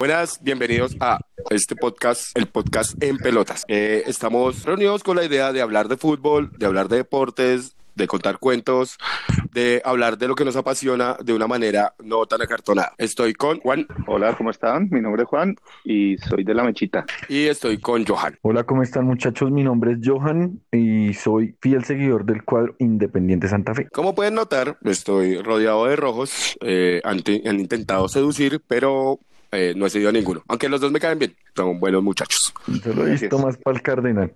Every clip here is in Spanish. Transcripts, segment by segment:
Buenas, bienvenidos a este podcast, el podcast en pelotas. Eh, estamos reunidos con la idea de hablar de fútbol, de hablar de deportes, de contar cuentos, de hablar de lo que nos apasiona de una manera no tan acartonada. Estoy con Juan Hola, ¿cómo están? Mi nombre es Juan y soy de La Mechita. y estoy con Johan. Hola, ¿cómo están muchachos? Mi nombre es Johan y soy fiel seguidor del cuadro Independiente Santa Fe. Como pueden notar, estoy rodeado de rojos. eh, han, han intentado seducir, pero eh, no he cedido a ninguno. Aunque los dos me caen bien, son buenos muchachos. Yo lo he visto más para el Cardenal.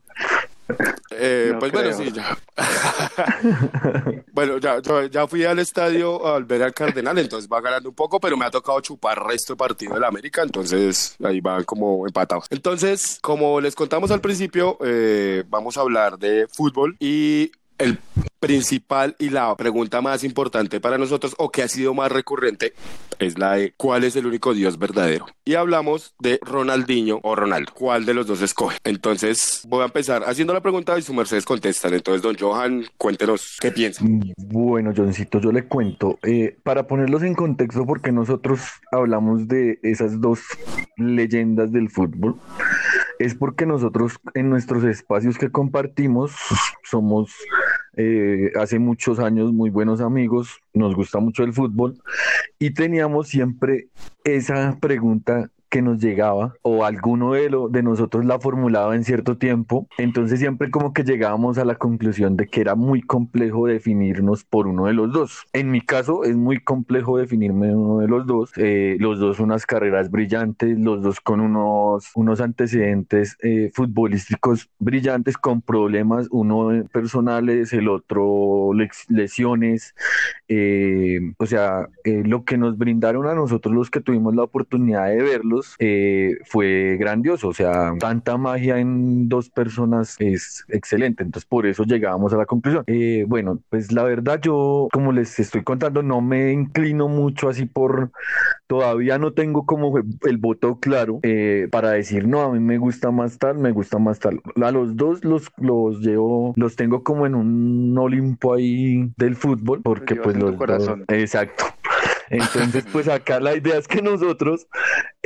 Eh, No pues bueno, sí, ya. bueno, ya, ya, ya fui al estadio al ver al Cardenal, entonces va ganando un poco, pero me ha tocado chupar resto de partido de la América, entonces ahí van como empatados. Entonces, como les contamos al principio, eh, vamos a hablar de fútbol y el principal y la pregunta más importante para nosotros, o que ha sido más recurrente, es la de ¿cuál es el único Dios verdadero? Y hablamos de Ronaldinho o Ronaldo. ¿Cuál de los dos escoge? Entonces voy a empezar haciendo la pregunta y su mercedes contestan. Entonces, don Johan, cuéntenos qué piensa. Bueno, Johncito, yo le cuento. eh, para ponerlos en contexto, porque nosotros hablamos de esas dos leyendas del fútbol, es porque nosotros en nuestros espacios que compartimos somos eh, hace muchos años muy buenos amigos, nos gusta mucho el fútbol y teníamos siempre esa pregunta que nos llegaba o alguno de, lo, de nosotros la formulaba en cierto tiempo, entonces siempre como que llegábamos a la conclusión de que era muy complejo definirnos por uno de los dos. En mi caso es muy complejo definirme uno de los dos, eh, los dos unas carreras brillantes, los dos con unos, unos antecedentes eh, futbolísticos brillantes con problemas, uno personales, el otro lesiones, eh, o sea, eh, lo que nos brindaron a nosotros los que tuvimos la oportunidad de verlos eh, fue grandioso, o sea, tanta magia en dos personas es excelente, entonces por eso llegábamos a la conclusión. Eh, bueno, pues la verdad yo, como les estoy contando, no me inclino mucho así por, todavía no tengo como el voto claro eh, para decir, no, a mí me gusta más tal, me gusta más tal. A los dos los, los llevo, los tengo como en un Olimpo ahí del fútbol, porque pues los dos- corazón. exacto. Entonces, pues acá la idea es que nosotros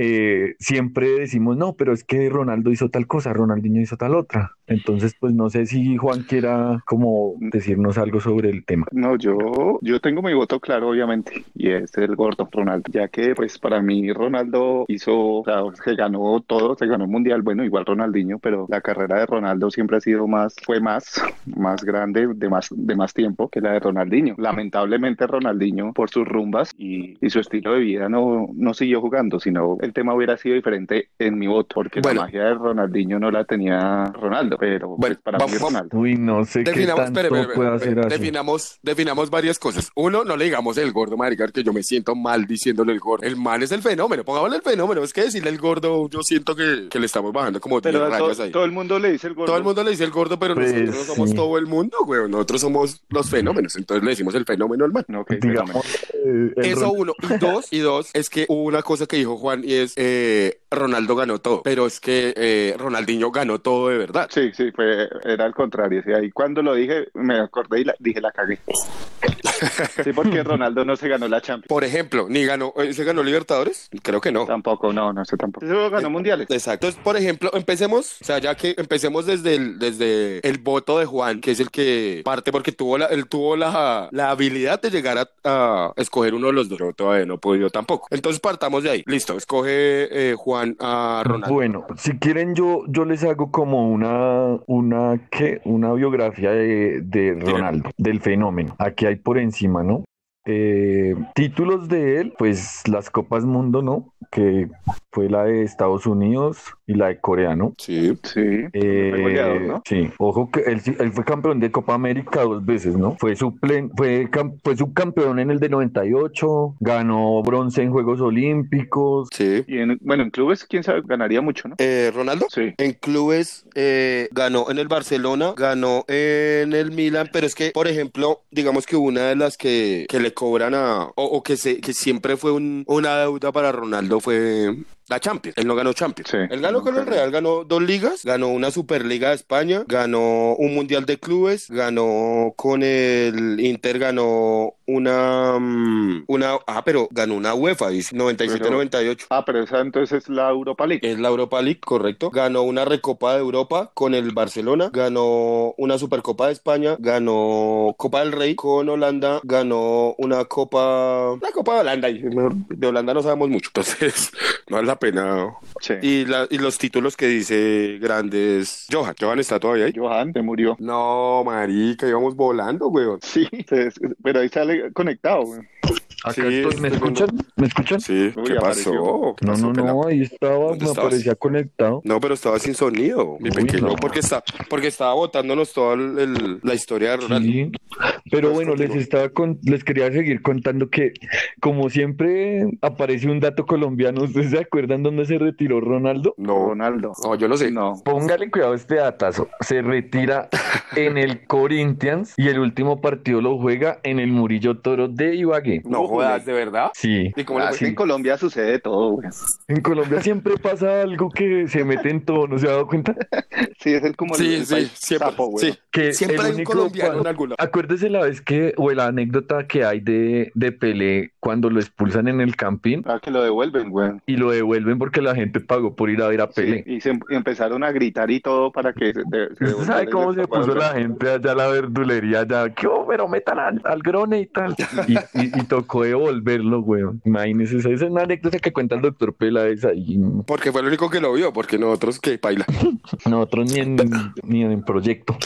eh, siempre decimos, no, pero es que Ronaldo hizo tal cosa, Ronaldinho hizo tal otra. Entonces, pues no sé si Juan quiera como decirnos algo sobre el tema. No, yo, yo tengo mi voto claro, obviamente, y es el gordo Ronaldo, ya que pues para mí Ronaldo hizo, o sea, se ganó todo, se ganó el mundial, bueno, igual Ronaldinho, pero la carrera de Ronaldo siempre ha sido más, fue más, más grande, de más, de más tiempo que la de Ronaldinho. Lamentablemente Ronaldinho, por sus rumbas y, y su estilo de vida, no, no siguió jugando, sino el tema hubiera sido diferente en mi voto, porque Bueno. la magia de Ronaldinho no la tenía Ronaldo, pero pues, Bueno, para mí vamos- es Ronaldo. Uy, no sé qué Definamos, tanto espere, espere, puede espere, hacer así. definamos, definamos varias cosas. Uno, no le digamos el gordo, marica, que yo me siento mal diciéndole el gordo. El man es el fenómeno, pongámosle el fenómeno. Es que decirle el gordo, yo siento que, que le estamos bajando como 10 Pero rayas ahí. todo el mundo le dice el gordo. Todo el mundo le dice el gordo, pero Pues, nosotros no somos sí. todo el mundo, güey. Nosotros somos los fenómenos. Entonces le decimos el fenómeno al man. Ok, fenómeno. Digamos, eh, el Eso uno. Y dos, y dos, es que hubo una cosa que dijo Juan y es eh, Ronaldo ganó todo. Pero es que eh, Ronaldinho ganó todo de verdad. Sí, sí, fue, era al contrario. Sí, ahí cuando lo dije, me acordé y la- dije la cagué. Sí, porque Ronaldo no se ganó la Champions. Por ejemplo, ni ganó, eh, ¿se ganó Libertadores? Creo que no. Tampoco, no, no sé tampoco. Se ganó mundiales. Exacto. Entonces, por ejemplo, empecemos, o sea, ya que empecemos desde el, desde el voto de Juan, que es el que parte porque tuvo la, él tuvo la, la habilidad de llegar a, a escoger uno de los dos. Yo todavía no he podido tampoco. Entonces partamos de ahí. Listo, escoge eh, Juan a Ronaldo. Bueno, si quieren yo, yo les hago como una, una, ¿qué? Una biografía de, de Ronaldo, del fenómeno. Aquí hay por encima, ¿no? eh, títulos de él, pues las Copas Mundo, ¿no? Que fue la de Estados Unidos y la de Corea, ¿no? Sí. Sí. Eh, goleador, ¿no? Sí, ojo que él, sí- él fue campeón de Copa América dos veces, ¿no? Fue, suplen, fue, fue subcampeón en el de 98, ganó bronce en Juegos Olímpicos. Sí. Y en, bueno, en clubes, quién sabe, ganaría mucho, ¿no? Eh, ¿Ronaldo? Sí. En clubes eh, ganó en el Barcelona, ganó en el Milan, pero es que, por ejemplo, digamos que una de las que, que le cobran a, o, o que, se, que siempre fue un- una deuda para Ronaldo fue la Champions. Él no ganó Champions. Sí. Él ganó con el. Real, ganó dos ligas, ganó una Superliga de España, ganó un Mundial de Clubes, ganó con el Inter, ganó una, mm, una, ah, pero ganó una UEFA, dice, 97-98. Ah, pero esa entonces es la Europa League. Es la Europa League, correcto. Ganó una Recopa de Europa con el Barcelona, ganó una Supercopa de España, ganó Copa del Rey con Holanda, ganó una Copa, la Copa de Holanda, de Holanda no sabemos mucho, entonces no vale la pena. Sí. Y, la- y los títulos que dice grandes, Johan, Johan está todavía ahí. Johan se murió. No, marica, íbamos volando, weón. Sí, pero ahí sale conectado, güey. Acá Sí, estoy, ¿me escuchan? ¿Me escuchan? Sí, Uy, ¿qué apareció. pasó? ¿Qué No, pasó, no, no, ahí estaba, ¿Dónde me aparecía conectado. No, pero estaba sin sonido, mi Uy, pequeño, no. porque está, porque estaba botándonos toda el- el- la historia de Ronaldo. Sí, pero Entonces, bueno, les estaba con, les quería seguir contando que como siempre aparece un dato colombiano, ¿ustedes se acuerdan dónde se retiró Ronaldo? No, Ronaldo. no, yo no sé. No. Póngale cuidado a este datazo. Se retira en el Corinthians y el último partido lo juega en el Murillo Toro de Ibagué. No jodas, ¿de verdad? Sí. ¿Y cómo le Ah, en Colombia sucede todo, güey. En Colombia siempre pasa algo que se mete en todo, ¿no se ha dado cuenta? Sí, es el como el, Sí, el sí, país siempre, sapo, güey. sí. Que Siempre el hay un único colombiano en. Acuérdese la vez que, o la anécdota que hay de, de Pelé cuando lo expulsan en el Campín Ah, que lo devuelven, güey. y lo devuelven porque la gente pagó por ir a ver a Pelé. Sí, y se em- y empezaron a gritar y todo para que se, de- se ¿Usted sabe cómo y se puso la gente allá a la verdulería? Ya, ¿qué hubo? pero metan al, al grone y tal. Y, y- y tocó devolverlo, weón. Imagínese, esa esa es una anécdota que cuenta el doctor Peláez ahí. Porque fue el único que lo vio, porque nosotros que baila. Nosotros ni en, ni en proyecto.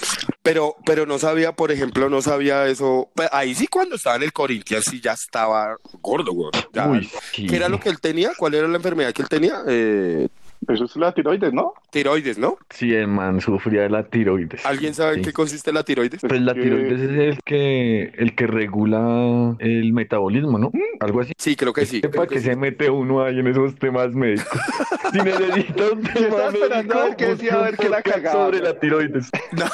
Pero, pero no sabía, por ejemplo, no sabía eso. Pe- Ahí sí cuando estaba en el Corinthians sí ya estaba gordo, güey. Ya. Uy, sí. ¿Qué era lo que él tenía? ¿Cuál era la enfermedad que él tenía? Eh, Eso es la tiroides, ¿no? tiroides, ¿no? Sí, el man sufría de la tiroides. ¿Alguien sabe en Sí. qué consiste la tiroides? Pues la que- tiroides es el que, el que regula el metabolismo, ¿no? Algo así. Sí, creo que sí. ¿Para creo que qué sí. se mete uno ahí en esos temas médicos? Si necesita un tema estaba esperando a ver qué decía, a ver qué la cagaba, sobre la tiroides. No,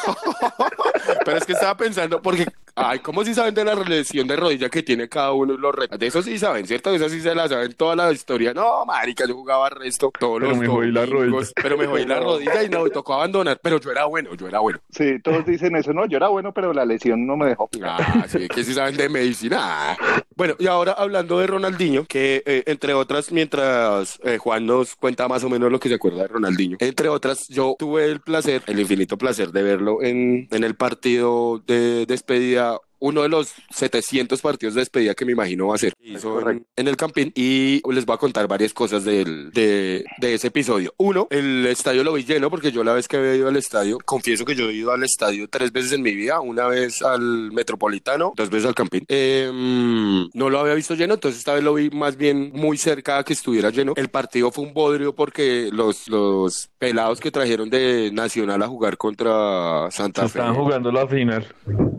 pero es que estaba pensando, porque, ay, ¿cómo si saben de la lesión de rodilla que tiene cada uno de los retos? De eso sí saben, ¿cierto? De eso sí se la saben toda la historia. No, marica, yo jugaba resto todos Pero los me jodí la rodilla. Pero me jodí la rodilla y no, me tocó abandonar, pero yo era bueno, yo era bueno. Sí, todos dicen eso. No, yo era bueno, pero la lesión no me dejó. Ah, sí, que sí saben de medicina. Bueno, y ahora hablando de Ronaldinho, que eh, entre otras, mientras eh, Juan nos cuenta más o menos lo que se acuerda de Ronaldinho, entre otras, yo tuve el placer, el infinito placer de verlo en, en el partido de despedida. Uno de los 700 partidos de despedida que me imagino va a ser en, el Campín y les voy a contar varias cosas del, de, de ese episodio. Uno, el estadio lo vi lleno porque yo la vez que había ido al estadio, confieso que yo he ido al estadio tres veces en mi vida, una vez al Metropolitano, dos veces al Campín. Eh, no lo había visto lleno, entonces esta vez lo vi más bien muy cerca a que estuviera lleno. El partido fue un bodrio porque los, los pelados que trajeron de Nacional a jugar contra Santa Se Fe. estaban jugando la final.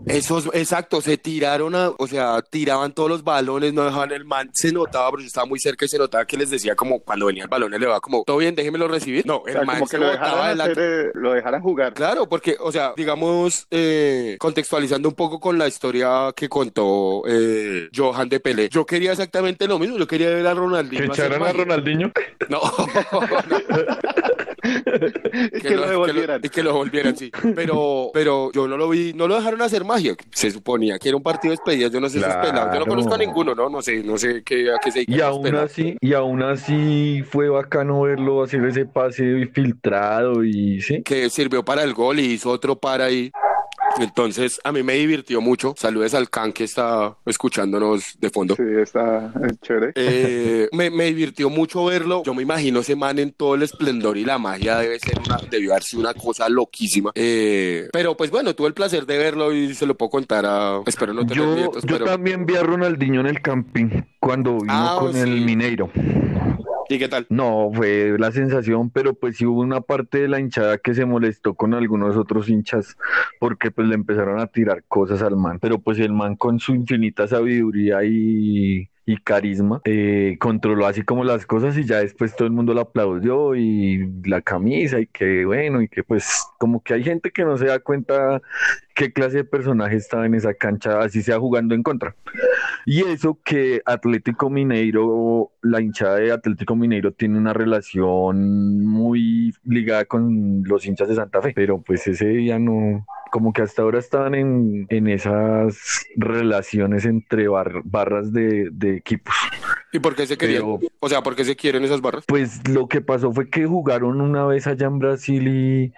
Esos, exacto, se tiraron a, o sea, tiraban todos los balones, no dejaban el man, se notaba, pero yo estaba muy cerca y se notaba que les decía como cuando venía el balón, él le va como, todo bien, déjemelo recibir. No, O el sea, man como se que lo botaba dejaran, adelante. hacer, eh, lo dejaran jugar. Claro, porque, o sea, digamos, eh, contextualizando un poco con la historia que contó eh, Johan de Pelé, yo quería exactamente lo mismo, yo quería ver a Ronaldinho. Que echaran a. Ronaldinho. No, que lo devolvieran. y que lo devolvieran, sí. Pero, pero yo no lo vi, no lo dejaron hacer magia. Se suponía que era un partido de despedida. Yo no sé Claro. pelados. Yo no conozco a ninguno, ¿no? No sé, no sé qué, a qué se Y aún así, y aún así fue bacano verlo hacer ese pase filtrado y sí. Que sirvió para el gol y hizo otro para ahí. Entonces, a mí me divirtió mucho. Saludes al Can que está escuchándonos de fondo. Sí, está chévere. Eh, me, me divirtió mucho verlo. Yo me imagino ese man en todo el esplendor y la magia debe ser una, debió haber sido una cosa loquísima. Eh, pero pues bueno, tuve el placer de verlo y se lo puedo contar a. Espero no tener Yo, nietos, yo pero. también vi a Ronaldinho en el camping cuando vino Ah, con sí. el Mineiro. ¿Y qué tal? No, fue la sensación, pero pues sí hubo una parte de la hinchada que se molestó con algunos otros hinchas porque pues le empezaron a tirar cosas al man, pero pues el man con su infinita sabiduría y, carisma eh, controló así como las cosas y ya después todo el mundo lo aplaudió y la camisa y que bueno y que pues como que hay gente que no se da cuenta qué clase de personaje estaba en esa cancha, así sea jugando en contra. Y eso que Atlético Mineiro, la hinchada de Atlético Mineiro tiene una relación muy ligada con los hinchas de Santa Fe, pero pues ese día no, como que hasta ahora estaban en, en esas relaciones entre bar- barras de equipos. ¿Y por qué se querían? Pero- O sea, ¿por qué se quieren esas barras? Pues lo que pasó fue que jugaron una vez allá en Brasil y,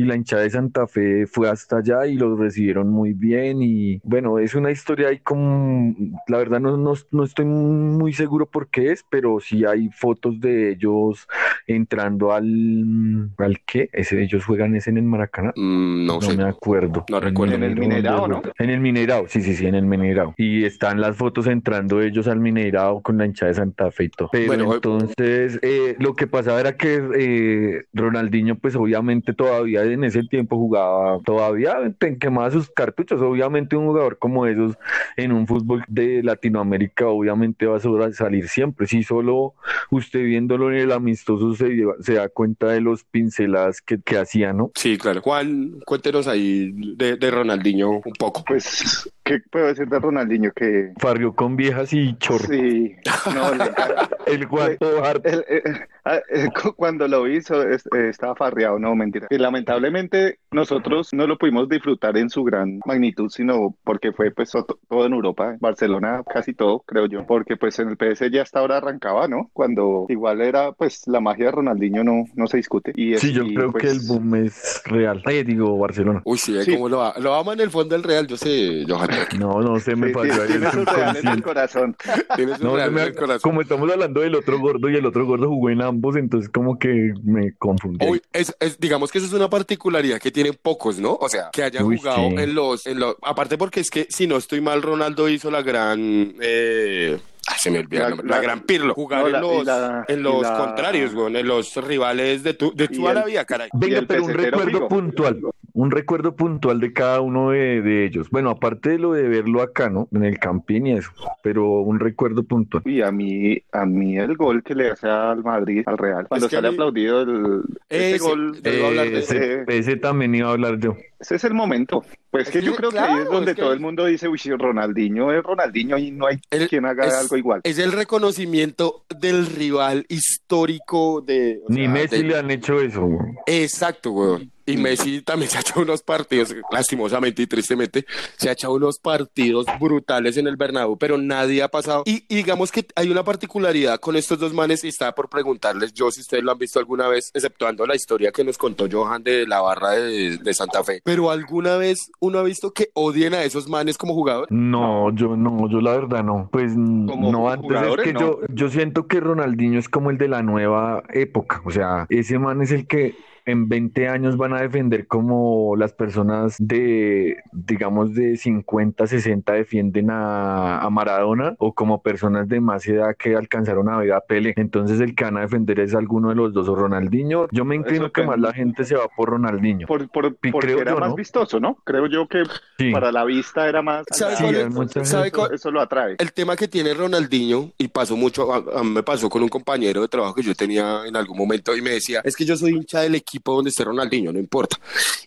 y la hinchada de Santa Fe fue hasta allá y los recibieron muy bien y bueno, es una historia ahí como, la verdad no, no, no estoy muy seguro por qué es, pero sí hay fotos de ellos entrando al, ¿al qué? Ese, ellos juegan ese en el Maracaná. Mm, no, No sé. me acuerdo. No recuerdo. En el Mineirao, ¿dónde ¿no? En el Mineirao, sí, sí, sí, en el Mineirao. Y están las fotos entrando ellos al Mineirao con la hinchada de Santa Fe y todo. Pero Bueno, entonces, eh, lo que pasaba era que eh, Ronaldinho, pues obviamente todavía en ese tiempo jugaba, todavía quemaba sus cartuchos. Obviamente un jugador como esos en un fútbol de Latinoamérica, obviamente va a sobresalir siempre. Si solo usted viéndolo en el amistoso se, lleva- se da cuenta de los pinceladas que, que hacía, ¿no? Sí, claro. Juan, cuéntenos ahí de, de Ronaldinho un poco. Pues, ¿qué puedo decir de Ronaldinho? Que Farrió con viejas y chorro. sí, no, le- El guapo harto. el- eh, cu- cuando lo hizo eh, estaba farreado, no, mentira. Y lamentablemente nosotros no lo pudimos disfrutar en su gran magnitud, sino porque fue pues to- todo en Europa, Barcelona casi todo, creo yo, porque pues en el PS ya hasta ahora arrancaba, ¿no? Cuando igual era pues la magia de Ronaldinho no, no se discute. Y es- Sí, yo y, creo pues, que el boom es real. Ay, digo, Barcelona. Uy, sí, Sí. como lo, a- lo ama en el fondo del Real, yo sé, Johan. No, no se me sí, falló sí, ahí el tiene su real en el subconsciente. corazón. Tienes un No, Real se me- en el corazón. como estamos hablando del otro gordo y el otro gordo jugó en ambos, entonces como que me confundí. Uy, es, es- digamos que eso es una particularidad que tienen pocos, ¿no? O sea, que hayan Uy, jugado sí. en los, en los, aparte porque es que si no estoy mal, Ronaldo hizo la gran, eh, ay, se me olvidó el La- nombre, la, la- gran Pirlo, jugar no, la- en los, la- en los la- contrarios, güey, en los rivales de tu, de el- vida, caray. Venga, el pero un recuerdo Figo. puntual, un recuerdo puntual de cada uno de, de ellos. Bueno, aparte de lo de verlo acá, ¿no? En el Campín y eso, pero un recuerdo puntual. Y a mí, a mí el gol que le hace al Madrid, al Real, cuando que a sale mí- aplaudido el, ese Ese, gol, yo iba a hablar de Eh, ese. ese, ese también iba a hablar yo. ese es el momento. Pues Es que yo creo que ahí es donde es que- todo el mundo dice, uy, si Ronaldinho es Ronaldinho y no hay El- quien haga es- algo igual. Es el reconocimiento del rival histórico de... o Ni sea, Messi de- le han hecho eso. güey. Exacto, weón. Y Messi también se ha echado unos partidos, lastimosamente y tristemente, se ha echado unos partidos brutales en el Bernabéu, pero nadie ha pasado. Y, y digamos que hay una particularidad con estos dos manes y estaba por preguntarles yo si ustedes lo han visto alguna vez, exceptuando la historia que nos contó Johan de la barra de, de Santa Fe. Pero alguna vez uno ha visto que odien a esos manes como jugadores. No, yo no, yo la verdad no. Pues Como no, antes es que no. yo, yo siento que Ronaldinho es como el de la nueva época. O sea, ese man es el que en 20 años van a defender como las personas de, digamos, de 50, 60 defienden a, a Maradona o como personas de más edad que alcanzaron a ver a Pele. Entonces el que van a defender es alguno de los dos o Ronaldinho. Yo me inclino Eso que más la gente se va por Ronaldinho. Por, por- Pi- porque creo era yo, más ¿no? vistoso, ¿no? Creo yo que Sí. para la vista era más... ¿Sabe Sí, cuál- Eso lo atrae. El tema que tiene Ronaldinho, y pasó mucho, a, a mí me pasó con un compañero de trabajo que yo tenía en algún momento y me decía, es que yo soy hincha del equipo donde esté Ronaldinho, no importa.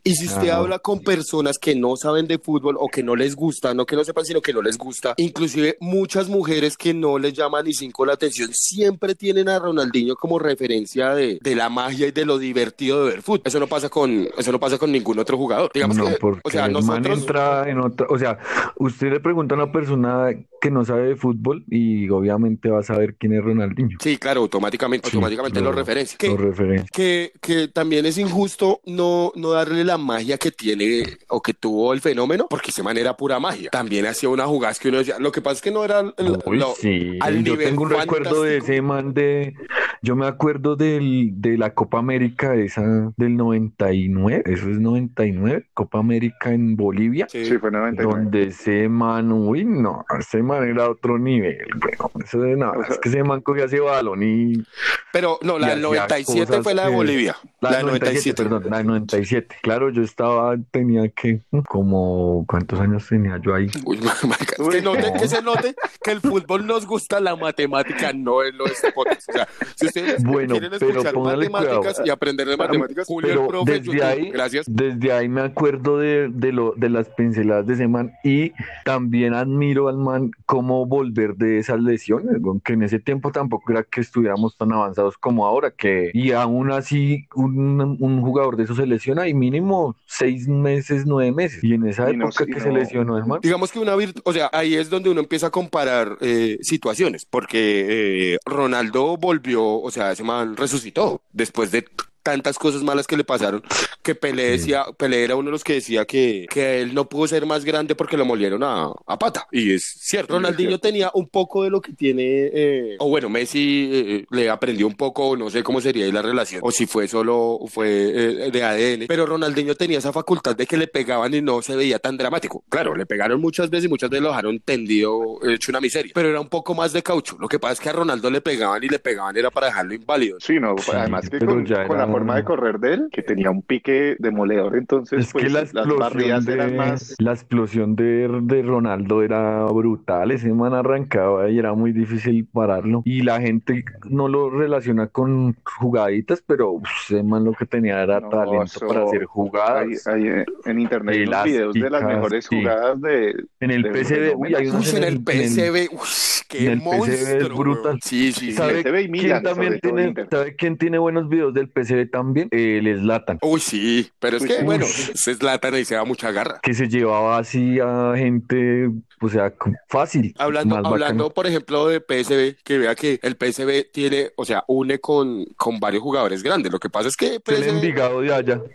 Y si usted Ajá. habla con personas que no saben de fútbol o que no les gusta, no que no sepan, sino que no les gusta, inclusive muchas mujeres que no les llaman ni cinco la atención, siempre tienen a Ronaldinho como referencia de, de la magia y de lo divertido de ver fútbol. Eso no pasa con, eso no pasa con ningún otro jugador. Digamos no, que, porque o sea, nosotros... entra en otra, o sea, usted le pregunta a una persona que no sabe de fútbol y obviamente va a saber quién es Ronaldinho. Sí, claro, automáticamente, Sí, automáticamente lo, lo- referencia. Lo Que, referencia. que, que también es injusto no, no darle la magia que tiene o que tuvo el fenómeno, porque ese man era pura magia. También hacía unas jugadas que uno decía, lo que pasa es que no era el- Uy, lo- sí. al Yo nivel tengo un recuerdo de fantástico. ese man de. Yo me acuerdo del, de la Copa América, esa del 99. Eso es 99. Copa América en Bolivia. Sí. Sí, fue 99. Donde ese man, uy, no, ese man era otro nivel, weón. Eso de nada, es que ese man cogía ese balón y. Pero no, la y del hacía 97 cosas fue la de que- Bolivia. La, del 97. perdón, la del 97. Claro, yo estaba, tenía que, como, ¿cuántos años tenía yo ahí? Uy, es que, note- No. que se note que el fútbol nos gusta, la matemática no es lo de este podcast. O sea, si ustedes Bueno, quieren pero escuchar matemáticas cuidado. y aprender de matemáticas, Julio el Pero profe, desde YouTube, ahí, gracias. desde ahí me acuerdo de, de, lo, de las pinceladas de ese man y también admiro al man cómo volver de esas lesiones, aunque en ese tiempo tampoco era que estuviéramos tan avanzados como ahora, que y aún así un, un jugador de eso se lesiona y mínimo seis meses, nueve meses. Y en esa Y no- época que se lesionó el man, Digamos que una virtud, o sea, ahí es donde uno empieza a comparar eh, situaciones, porque eh, Ronaldo volvió, o sea, ese man resucitó después de tantas cosas malas que le pasaron, que Pelé decía, Pelé era uno de los que decía que, que él no pudo ser más grande porque lo molieron a, a pata, y es cierto, Ronaldinho cierto. tenía un poco de lo que tiene, eh, o bueno, Messi eh, le aprendió un poco, no sé cómo sería ahí la relación, o si fue solo, fue eh, de ADN, pero Ronaldinho tenía esa facultad de que le pegaban y no se veía tan dramático. Claro, le pegaron muchas veces y muchas veces lo dejaron tendido, hecho una miseria, pero era un poco más de caucho. Lo que pasa es que a Ronaldo le pegaban y le pegaban era para dejarlo inválido. Sí, no, Sí, además que pero con, ya con la era- forma de correr de él, que tenía un pique demoledor, entonces Es que pues, la las explosión, barridas de, eran más... la explosión de, de Ronaldo era brutal, ese man arrancaba y era muy difícil pararlo. Y la gente no lo relaciona con jugaditas, pero uf, ese man lo que tenía era No, talento eso- para hacer jugadas. hay, eh, en internet hay unos videos de las mejores sí. jugadas de... En el de PSV, uy, hay unos en el uy, qué es monstruo. brutal. Sí, sí, sí. ¿Sabe y quién también tiene. ¿sabe quién tiene buenos videos del También? El Zlatan. Uy, sí, pero es que, bueno, ese es Latan y se da mucha garra. que se llevaba así a gente, o sea, fácil. Hablando, hablando, por ejemplo, de PSV, que vea que el PSV tiene, o sea, une con, con varios jugadores grandes. Lo que pasa es que Es el Envigado de allá.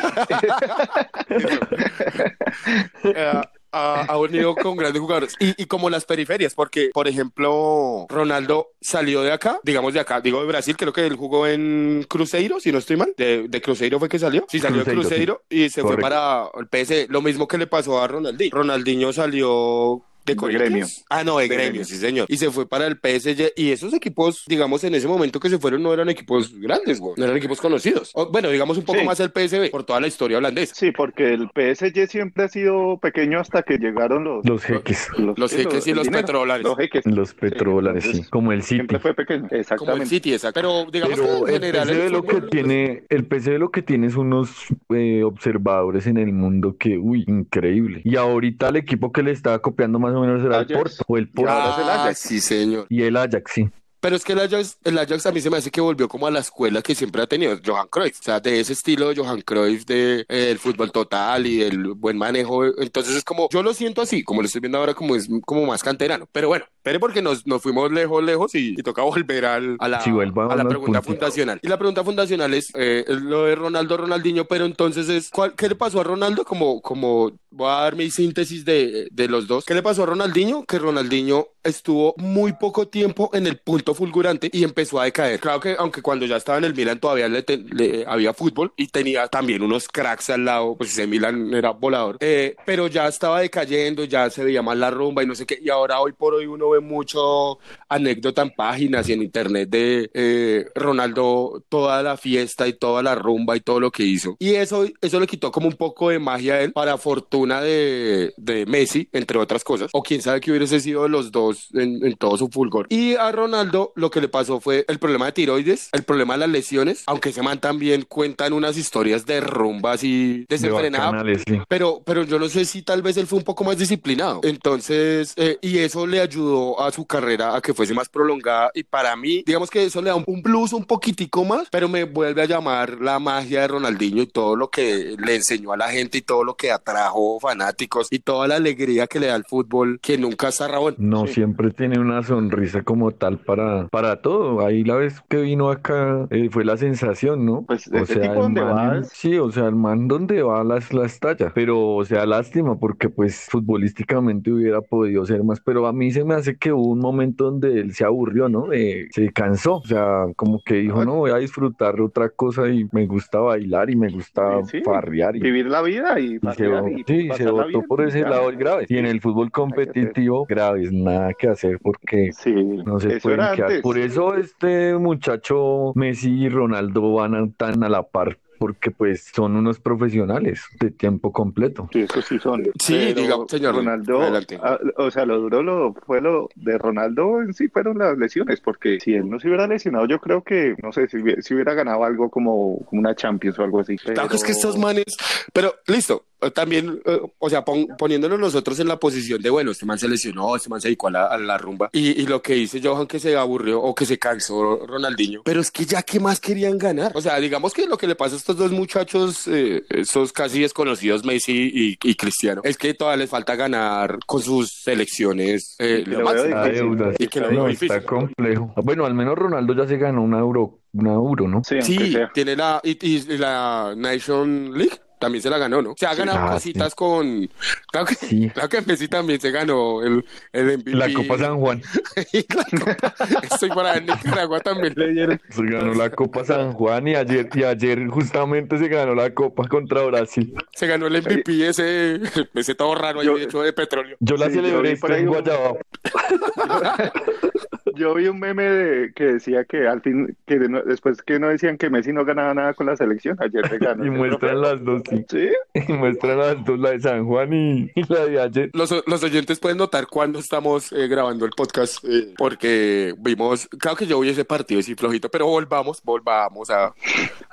eh, ha, unido con grandes jugadores. Y, y como las periferias, porque, por ejemplo, Ronaldo salió de acá, digamos de acá, digo de Brasil, creo que él jugó en Cruzeiro, si no estoy mal. De, de Cruzeiro fue que salió. Sí, salió de Cruzeiro, Cruzeiro y se fue para el PSV. Lo mismo que le pasó a Ronaldinho. Ronaldinho salió. ¿De? Gremio. Ah, no, de, De gremio, Gremio. sí, señor. Y se fue para el PSG. Y esos equipos, digamos, en ese momento que se fueron, no eran equipos grandes, güey. No eran equipos conocidos. O, bueno, digamos un poco Sí. más el PSV, por toda la historia holandesa. Sí, porque el PSG siempre ha sido pequeño hasta que llegaron los... Los jeques, Los jeques y los dinero. petrodólares. Los jeques. los petrodólares, sí, como el City. Siempre fue pequeño, Como el exactamente. City, exacto. Pero digamos Pero que en el general. El lo que tiene, el PSV lo que tiene es unos eh, observadores en el mundo que, uy, increíble. Y ahorita el equipo que le está copiando más o menos era el. Porto o el Porto ahora es el Ah, Ajax. sí, señor. y el Ajax, sí. Pero es que el Ajax, el Ajax a mí se me hace que volvió como a la escuela que siempre ha tenido Johan Cruyff. O sea, de ese estilo de Johan Cruyff de eh, el fútbol total y el buen manejo. Entonces es como, yo lo siento así, como lo estoy viendo ahora, como es como más canterano. Pero bueno, pero porque nos, nos fuimos lejos, lejos y, y toca volver al, a la, Sí, a la pregunta fundacional. Y la pregunta fundacional es eh, es lo de Ronaldo, Ronaldinho, pero entonces es, ¿cuál, ¿qué le pasó a Ronaldo? Como, como voy a dar mi síntesis de, de los dos. ¿Qué le pasó a Ronaldinho? Que Ronaldinho estuvo muy poco tiempo en el punto fulgurante y empezó a decaer. Claro que aunque cuando ya estaba en el Milan todavía le, te- le- había fútbol y tenía también unos cracks al lado, pues ese Milan era volador, Eh, pero ya estaba decayendo, ya se veía más la rumba y no sé qué, y ahora hoy por hoy uno ve mucho anécdota en páginas y en internet de eh, Ronaldo, toda la fiesta y toda la rumba y todo lo que hizo. Y eso, eso le quitó como un poco de magia a él para fortuna de, de Messi, entre otras cosas, o quién sabe que hubiese sido de los dos en, en todo su fulgor. Y a Ronaldo lo que le pasó fue el problema de tiroides, el problema de las lesiones, aunque ese man también cuentan unas historias de rumbas y De desenfrenadas sí. pero, pero yo no sé si tal vez él fue un poco más disciplinado. Entonces, eh, y eso le ayudó a su carrera a que fuese más prolongada. Y para mí, digamos que eso le da un, un plus un poquitico más, pero me vuelve a llamar la magia de Ronaldinho y todo lo que le enseñó a la gente y todo lo que atrajo fanáticos y toda la alegría que le da el fútbol que nunca está Rabón. No, siempre tiene una sonrisa como tal para, para todo. Ahí la vez que vino acá eh, fue la sensación, ¿no? Pues ese tipo el donde man, va- sí, o sea, el man donde va las, las talla, pero o sea, lástima porque pues futbolísticamente hubiera podido ser más, pero a mí se me hace que hubo un momento donde él se aburrió, ¿no? Eh, se cansó, o sea, como que dijo, no, voy a disfrutar otra cosa y me gusta bailar y me gusta Sí, sí. farrear y Vivir la vida y, y se, y sí, se pasarla votó bien, por ese ya. lado grave. Y en el fútbol competitivo, graves, nada que hacer porque Sí, no se pueden quedar. antes. Por eso este muchacho Messi y Ronaldo van a- tan a la par, porque pues son unos profesionales de tiempo completo. Sí, eso sí son. Sí, Pero diga, señor, Ronaldo, ah, o sea, lo duro lo, fue lo de Ronaldo en sí fueron las lesiones, porque si él no se hubiera lesionado, yo creo que, no sé, si hubiera, si hubiera ganado algo como, una Champions o algo así. Claro que es que pero- estos manes, pero listo, también, eh, o sea, pon- poniéndonos nosotros en la posición de, bueno, este man se lesionó, este man se dedicó a la, a la rumba, y, y lo que dice Johan que se aburrió o que se cansó Ronaldinho, pero es que ya, ¿qué más querían ganar? O sea, digamos que lo que le pasa a estos dos muchachos, eh, esos casi desconocidos, Messi y, y Cristiano, es que todavía les falta ganar con sus selecciones eh, Y lo deuda, que lo no, está complejo. Bueno, al menos Ronaldo ya se ganó una euro, una euro, ¿no? Sí, Sí, tiene la, y, y la Nation League. También se la ganó, ¿no? Se ha ganado Ah, cositas con. Claro que, Sí. claro que Messi también se ganó el, el MVP. La Copa San Juan. Y la Copa- Estoy para en Nicaragua también le dieron. Se ganó la Copa San Juan y ayer, y ayer justamente se ganó la Copa contra Brasil. Se ganó el MVP ese, ese todo raro ahí Yo- hecho de petróleo. Yo la Sí, celebré ahí en Guayabao. Yo vi un meme de, que decía que al fin, que de no- después que no decían que Messi no ganaba nada con la selección, ayer le ganó. Y muestran las dos, sí. Sí, Y muestran las dos, la de San Juan y, y la de ayer. Los, los oyentes pueden notar cuando estamos eh, grabando el podcast, eh, porque vimos, claro que yo vi ese partido así flojito, pero volvamos, volvamos a,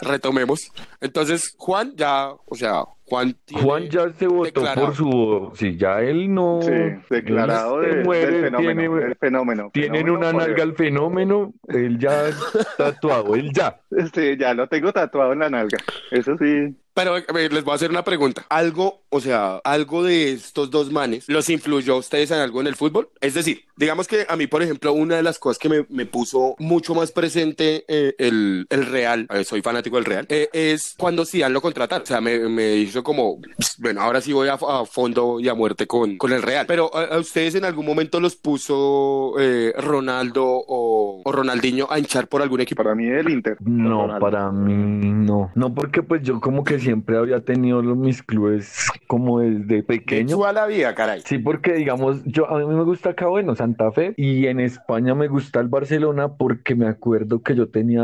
retomemos. Entonces, Juan ya, o sea, Juan tiene Juan ya se votó declarado. por su... Sí, ya él no... sí, declarado él se de- muere, del fenómeno. tiene- del fenómeno. Tienen Fenómeno una nalga al fenómeno, él ya tatuado, él ya. Sí, ya lo tengo tatuado en la nalga. Eso sí. Pero a ver, les voy a hacer una pregunta. ¿Algo, o sea, algo de estos dos manes los influyó a ustedes en algo en el fútbol? Es decir, digamos que a mí, por ejemplo, una de las cosas que me, me puso mucho más presente eh, el, el Real, eh, soy fanático del Real, eh, es cuando Zidane lo contrataron. O sea, me, me hizo como, bueno, ahora sí voy a, a fondo y a muerte con, con el Real. Pero ¿a, a ustedes en algún momento los puso eh, Ronaldo o, o Ronaldinho a hinchar por algún equipo? Para mí el Inter. No, Ronaldo. para mí no. No, porque pues yo como que siempre había tenido los- mis clubes como desde pequeño. a la vida, caray. Sí, porque digamos, yo a mí me gusta acá, bueno, Santa Fe y en España me gusta el Barcelona porque me acuerdo que yo tenía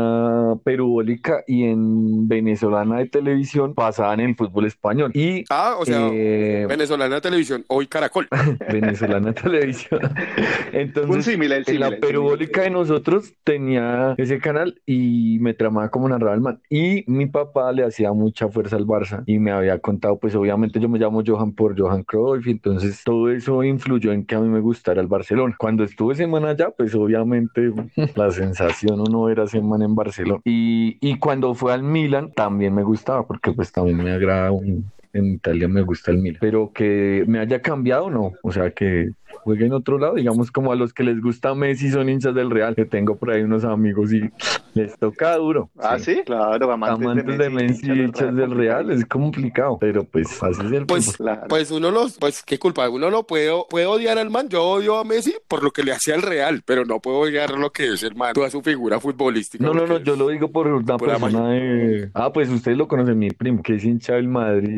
Perubólica y en Venezolana de televisión pasaban el fútbol español y Ah, o sea, eh, Venezolana Televisión, hoy Caracol. Venezolana de televisión. Un Entonces, en símil. la el símil. perubólica de nosotros tenía ese canal y me tramaba como narraba el man. Y mi papá le hacía mucha fuerza al Barça y me había contado, pues obviamente yo me llamo Johan por Johan Cruyff, entonces todo eso influyó en que a mí me gustara el Barcelona. Cuando estuve semana allá, pues obviamente la sensación uno era semana en Barcelona. Y, y cuando fue al Milan también me gustaba porque pues también me agrada en Italia me gusta el Milan, pero que me haya cambiado, no, o sea que juegue en otro lado, digamos como a los que les gusta Messi son hinchas del Real, que tengo por ahí unos amigos y les toca duro. Ah, sí, claro, amantes, Amantes de Messi hinchas del Real es complicado, pero pues así es el Pues. Claro. pues uno los, pues qué culpa, uno lo puede, puede odiar al man, yo odio a Messi por lo que le hacía al Real, pero no puedo odiar lo que es el man, toda su figura futbolística. No, no, no, yo lo digo por una Por la persona de... Ah, pues ustedes lo conocen, mi primo, que es hincha del Madrid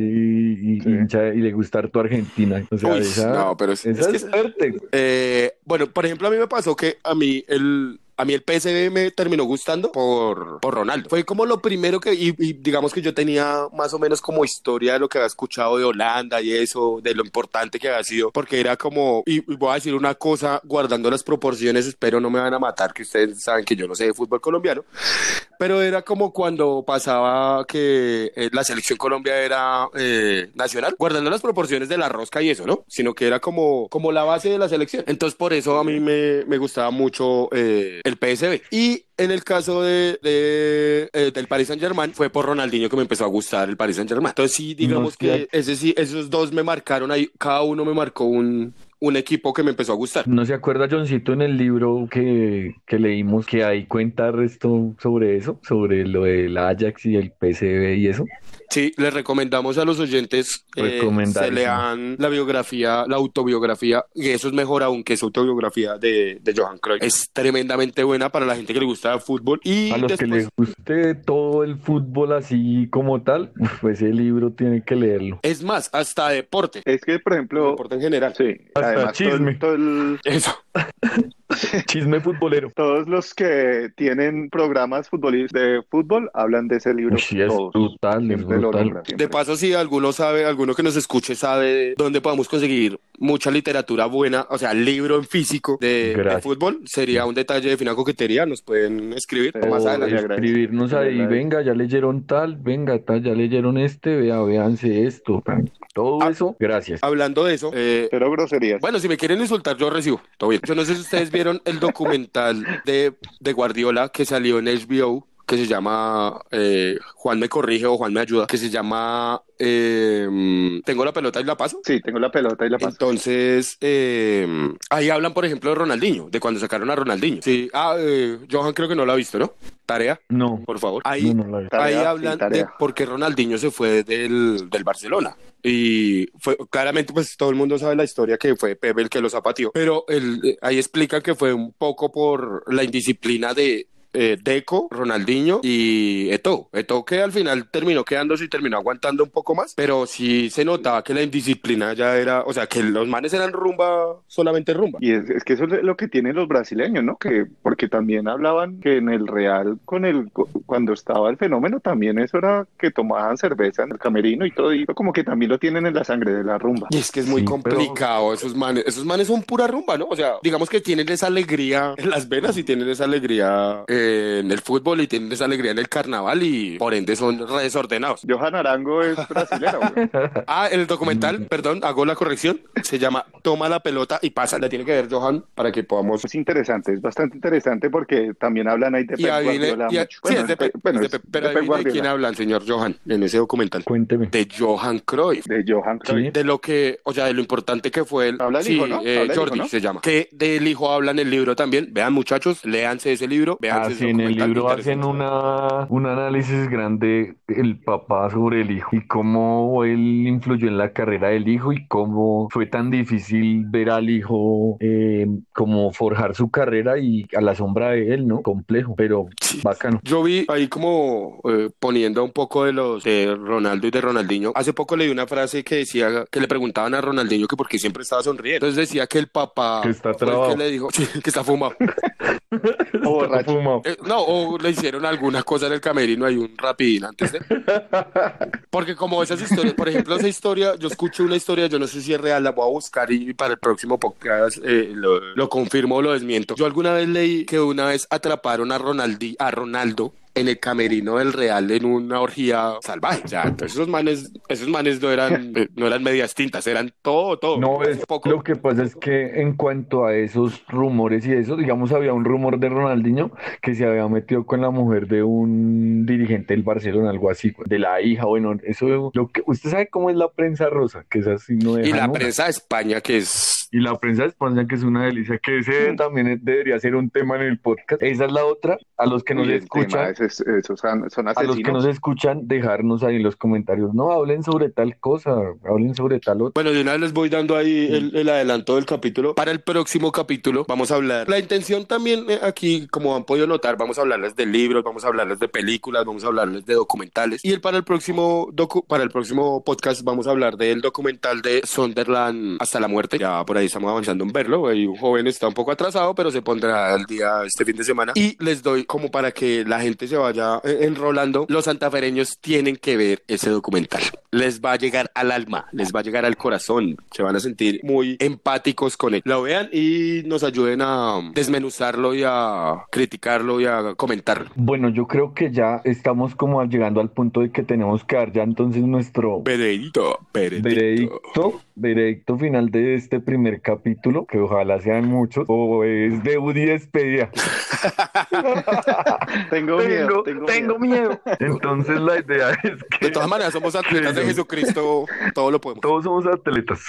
y, y Sí. hincha y le gusta harto Argentina. O sea, Uy, esa, no, pero es- esa es que- es Eh, bueno, por ejemplo, a mí me pasó que a mí el... A mí el PSV me terminó gustando por, por Ronaldo. Fue como lo primero que, y, y digamos que yo tenía más o menos como historia de lo que había escuchado de Holanda y eso, de lo importante que había sido, porque era como, y voy a decir una cosa, guardando las proporciones, espero no me van a matar, que ustedes saben que yo no sé de fútbol colombiano, pero era como cuando pasaba que eh, la selección Colombia era eh, nacional, guardando las proporciones de la rosca y eso, ¿no? Sino que era como, como la base de la selección. Entonces, por eso a mí me, me gustaba mucho eh, el PSB. Y en el caso de, de, eh, del Paris Saint Germain fue por Ronaldinho que me empezó a gustar el Paris Saint Germain. Entonces sí, digamos No, que ese sí, esos dos me marcaron ahí, cada uno me marcó un, un equipo que me empezó a gustar. ¿No se acuerda, Johncito, en el libro que, que leímos que ahí cuenta resto sobre eso, sobre lo del Ajax y el PSV y eso? Sí, les recomendamos a los oyentes eh, se lean la biografía, la autobiografía, y eso es mejor aún que su autobiografía de, de Johan Cruyff. Es tremendamente buena para la gente que le gusta el fútbol y A los que les guste todo el fútbol así como tal, pues ese libro tienen que leerlo. es más, hasta deporte, Es que, por ejemplo, deporte en general. sí, Hasta además todo el- chisme. todo el- Eso. Chisme futbolero. todos los que tienen programas futbolistas de fútbol hablan de ese libro. Sí, es todos. brutal, es brutal. De paso, si alguno sabe, alguno que nos escuche sabe dónde podemos conseguir mucha literatura buena, o sea, libro en físico de, de fútbol, sería un detalle de fina coquetería, nos pueden escribir Sí. más adelante. escribirnos ahí, venga, ya leyeron tal, venga, tal, ya leyeron este, vea, véanse esto, todo Ah. eso, gracias. Hablando de eso, eh, Pero groserías. Bueno, si me quieren insultar, yo recibo. Todo bien. Yo no sé si ustedes vieron el documental de, de Guardiola que salió en HBO, que se llama eh, Juan me corrige o Juan me ayuda, que se llama eh, Tengo la pelota y la paso. Sí, tengo la pelota y la paso. Entonces, eh, ahí hablan, por ejemplo, de Ronaldinho, de cuando sacaron a Ronaldinho. Sí, ah, eh, Johan creo que no lo ha visto, ¿no? Tarea, No, por favor. Ahí, no, no la vi. Tarea, Ahí sí, hablan de por qué Ronaldinho se fue del, del Barcelona. Y fue claramente, pues todo el mundo sabe la historia que fue Pepe el que lo zapateó. Pero el, eh, ahí explican que fue un poco por la indisciplina de eh, Deco, Ronaldinho y Eto'o. Eto'o que al final terminó quedándose y terminó aguantando un poco más. Pero sí se notaba que la indisciplina ya era, o sea, que los manes eran rumba, solamente rumba. Y es, es que eso es lo que tienen los brasileños, ¿no? Que porque también hablaban que en el Real con el cuando estaba el fenómeno también eso era que tomaban cerveza en el camerino y todo y como que también lo tienen en la sangre de la rumba. Y es que es muy Sí, complicado esos manes. Esos manes son pura rumba, ¿no? O sea, digamos que tienen esa alegría en las venas y tienen esa alegría eh, en el fútbol y tienen esa alegría en el carnaval y por ende son re desordenados. Johan Arango es brasilero, güey. Ah, el documental, perdón, hago la corrección, se llama Toma la pelota y pasa. La tiene que ver Johan para que podamos... Es interesante, es bastante interesante porque también hablan ahí de Pep ahí viene- Guardiola y a- mucho. sí, Bueno, es de Pe- bueno, de pero quién Guardiola, habla el señor Johan en ese documental. Cuénteme. De Johan Cruyff. de Johan Cruyff. Sí. de lo que, o sea, de lo importante que fue el Habla el sí, hijo, ¿no? eh, hijo, Jordi ¿no? se llama. Que del hijo habla en el libro también. Vean, muchachos, léanse ese libro, véanse Así en el libro hacen una, un análisis grande el papá sobre el hijo y cómo él influyó en la carrera del hijo y cómo fue tan difícil ver al hijo eh, como forjar su carrera y a la sombra de él, ¿no? Complejo, pero Sí. bacano. Yo vi ahí como eh, poniendo un poco de los de Ronaldo y de Ronaldinho. Hace poco leí una frase que decía que le preguntaban a Ronaldinho que por qué siempre estaba sonriendo. Entonces decía que el papá Que está trabado. que le dijo sí, que está fumado. O borracho. Eh, no, o le hicieron alguna cosa en el camerino, hay un rapidín antes de. Porque como esas historias, por ejemplo, esa historia, yo escucho una historia, yo no sé si es real, la voy a buscar y para el próximo podcast eh, lo, lo confirmo o lo desmiento. Yo alguna vez leí que una vez atraparon a Ronaldi, a Ronaldo en el camerino del Real en una orgía salvaje. O sea, entonces esos manes, esos manes no eran, no eran medias tintas, eran todo, todo. No, es, poco- lo que pasa es que en cuanto a esos rumores y eso, digamos, había un rumor de Ronaldinho que se había metido con la mujer de un dirigente del Barcelona, algo así, de la hija, bueno, eso, lo que, usted sabe cómo es la prensa rosa, que es así, no Y la prensa de España, que es Y la prensa de España, que es una delicia, que ese también debería ser un tema en el podcast. Esa es la otra, a los que el tema escuchan. Es- esos son, son A los que nos escuchan, dejarnos ahí en los comentarios. No hablen sobre tal cosa, hablen sobre tal otra. Bueno, de una vez les voy dando ahí el, el adelanto del capítulo. Para el próximo capítulo vamos a hablar. La intención también eh, aquí, como han podido notar, vamos a hablarles de libros, vamos a hablarles de películas, vamos a hablarles de documentales. Y el para el próximo docu- para el próximo podcast vamos a hablar del documental de Sunderland hasta la muerte. Ya por ahí ahí estamos avanzando en verlo. Ahí un joven está un poco atrasado, pero se pondrá al día este fin de semana. Y les doy como para que la gente se vaya eh, enrolando. Los santafereños tienen que ver ese documental. Les va a llegar al alma, les va a llegar al corazón. Se van a sentir muy empáticos con él. Lo vean y nos ayuden a desmenuzarlo y a criticarlo y a comentarlo. Bueno, yo creo que ya estamos como llegando al punto de que tenemos que dar ya entonces nuestro Veredicto, veredicto. veredicto, veredicto final de este primer capítulo, que ojalá sean muchos, o es debut y despedida. Tengo miedo, Tengo, miedo. Entonces la idea es que De todas maneras, somos atletas de. Jesucristo, todo lo podemos. todos somos atletas.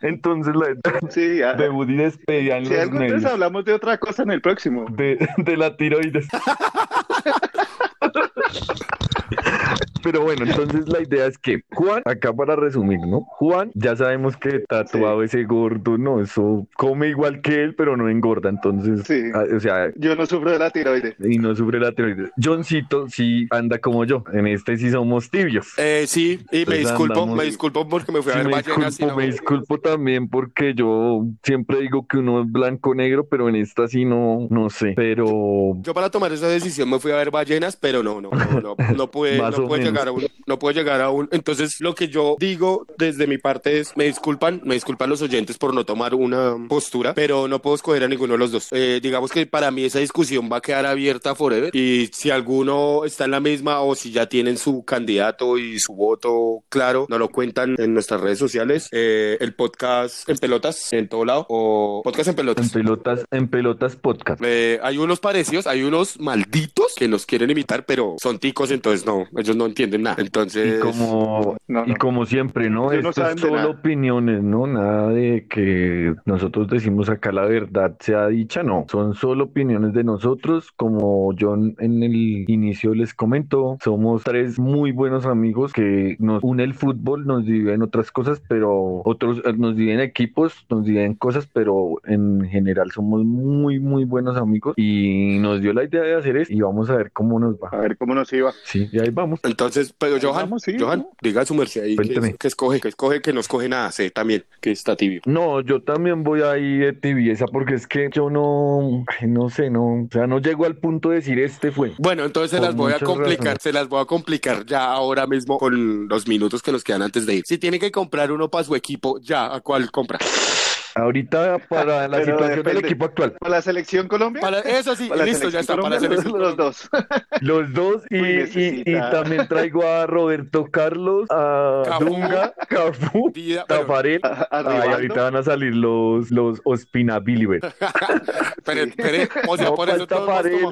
Entonces la idea Sí, a- debut y despedida en si los medios hablamos de otra cosa en el próximo. de, de la tiroides. Pero bueno, entonces la idea es que Juan, acá para resumir, ¿no? Juan, ya sabemos que tatuado ese gordo, ¿no? Eso come igual que él, pero no engorda, entonces, Sí. ah, o sea, Yo no sufro de la tiroides. y no sufre la tiroides. Johncito sí anda como yo, en este sí somos tibios. Eh, sí, y me Entonces disculpo, andamos- me disculpo porque me fui a Sí, ver me disculpo, no- me disculpo también porque yo siempre digo que uno es blanco negro, pero en esta sí no, no sé. Pero Yo para tomar esa decisión me fui a ver ballenas, pero no, no, no, no, no pude, Más no o pude menos. Llegar a un, no pude llegar a un. Entonces, lo que yo digo desde mi parte es, me disculpan, me disculpan los oyentes por no tomar una postura, pero no puedo escoger a ninguno de los dos. Eh, digamos que para mí esa discusión va a quedar abierta forever y si alguno está en la misma o si ya tienen su candidato y su voto claro, no lo cuentan en nuestras redes sociales, eh, el podcast en pelotas en todo lado o podcast en pelotas. en pelotas, en pelotas podcast. Eh, hay unos parecidos, hay unos malditos que nos quieren imitar, pero son ticos, entonces no, ellos no entienden nada. Entonces, Y como, No, y como siempre, ¿no? Ellos no Esto es solo opiniones, ¿no? Nada de que nosotros decimos acá la verdad sea dicha, no. Son solo opiniones de nosotros. Como John en el inicio les comentó, somos tres muy buenos amigos que nos une el fútbol, nos dividen otras cosas, pero otros eh, nos dividen equipos, nos dividen cosas, pero en general somos muy, muy buenos amigos y nos dio la idea de hacer esto y vamos a ver cómo nos va. A ver cómo nos iba. Sí, y ahí vamos. entonces, pero Johan, vamos, sí, Johan, ¿no? diga su merced ahí que, escoge, que escoge, que no escoge nada, sé también que está tibio. No, yo también voy ahí de tibieza porque es que yo no, ay, no sé, no, o sea, no llego al punto de decir este fue. Bueno, entonces se las voy a complicar, razones. se las voy a complicar ya ahora mismo con los minutos que nos quedan antes de ir. Si tiene que comprar uno para su equipo, ya, ¿a cuál compra? Ahorita para la Pero situación del equipo actual, ¿Para la selección Colombia? Para, eso sí, Para listo, ya está, para la selección. Los dos. los dos y, también traigo a Roberto Carlos, a Cafú. Dunga, Cafú, Dida- Tafarel. A- a Ay, ahorita van a salir los, los Ospina Biliver. Espere, espere, o sea, No por eso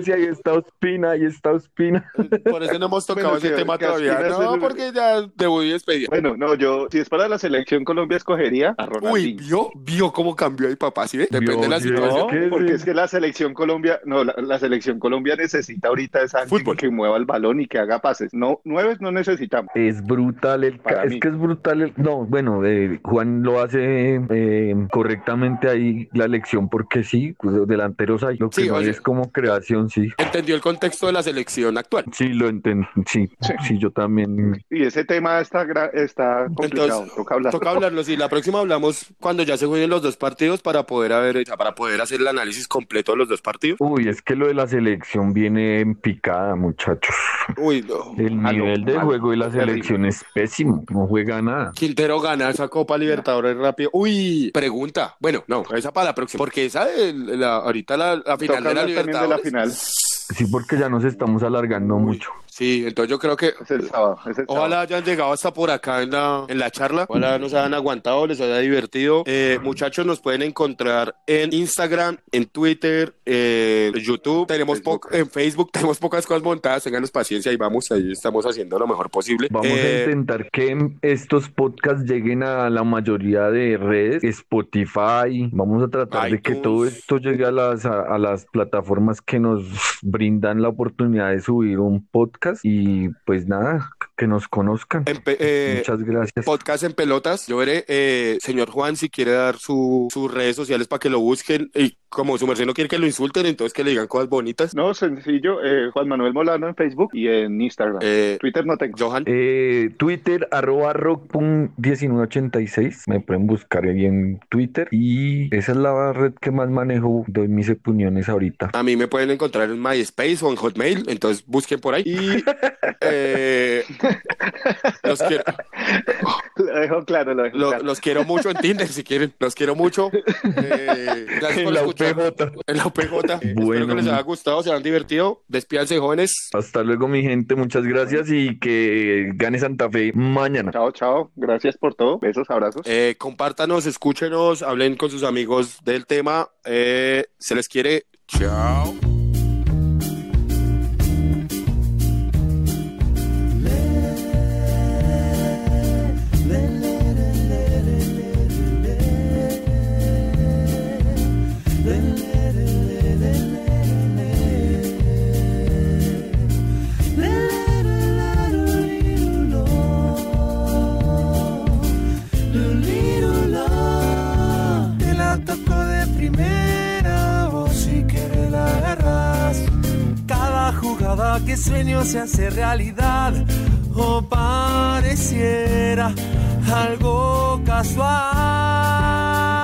si ahí está Ospina, ahí está Ospina. por eso no hemos tocado Bueno, ese tema todavía. No, el- porque ya debut y despedida. Bueno, no, yo, si es para la selección Colombia, escogería a Uy, Ronaldinho. vio, vio cómo cambió mi papá, ¿sí? Depende de la situación. Porque es que la selección Colombia, no, la, la selección Colombia necesita ahorita esa alguien Fútbol. que mueva el balón y que haga pases. No, nueves no necesitamos. Es brutal el Para es mí. que es brutal el no bueno eh, Juan lo hace eh, correctamente ahí la elección porque sí pues, los delanteros hay lo que Sí, no es como creación sí Entendió el contexto de la selección actual. sí lo entiendo sí, Sí. sí yo también Y ese tema está, gra- está complicado, Entonces, toca hablar. Toca hablarlo, sí. La próxima hablamos cuando ya se jueguen los dos partidos para poder haber, para poder hacer el análisis completo de los dos partidos. uy es que lo de la selección viene en picada muchachos Uy, no. el Malo, nivel de juego de la terrible. selección es pésimo no juega nada Quintero gana esa Copa Libertadores rápido. Uy, pregunta. Bueno, no, esa para la próxima. Porque esa, de la, ahorita la, la Toca final de la también de la Libertadores. final. sí porque ya nos estamos alargando Uy, mucho Sí, entonces yo creo que Es el sábado. Es el sábado. Ojalá hayan llegado hasta por acá en la, en la charla. Ojalá nos hayan aguantado, les haya divertido. Eh, muchachos, nos pueden encontrar en Instagram, en Twitter, en YouTube. Tenemos Facebook. po- en Facebook, tenemos pocas cosas montadas. Ténganos paciencia y vamos, ahí estamos haciendo lo mejor posible. Vamos Eh, a intentar que estos podcasts lleguen a la mayoría de redes, Spotify. Vamos a tratar de que iTunes. todo esto llegue a las, a, a las plataformas que nos brindan la oportunidad de subir un podcast podcast y pues nada, que nos conozcan. Empe- eh, Muchas gracias. podcast en pelotas. Yo veré, eh, señor Juan, si quiere dar su- sus redes sociales para que lo busquen. Y como su merced no quiere que lo insulten, entonces que le digan cosas bonitas. No, sencillo, eh, Juan Manuel Molano en Facebook y en Instagram. Eh, Twitter no tengo. Johan, Eh, Twitter, arroba rock.1986. Me pueden buscar ahí en Twitter. Y esa es la red que más manejo. Doy mis opiniones ahorita. a mí me pueden encontrar en MySpace o en Hotmail, entonces busquen por ahí. Y eh, los, quiero, Lo dejo claro, lo dejo lo- claro. los quiero mucho en Tinder, si quieren. Los quiero mucho. Eh, gracias por En la escuchar. UPJ. En la UPJ. Eh, espero Bueno. que les haya gustado, se han divertido. Despídanse, jóvenes. Hasta luego, mi gente. Muchas gracias y que gane Santa Fe mañana. Chao, chao. Gracias por todo. Besos, abrazos. Eh, compártanos, escúchenos, hablen con sus amigos del tema. Eh, se les quiere. Chao. Que sueño se hace realidad, o pareciera algo casual.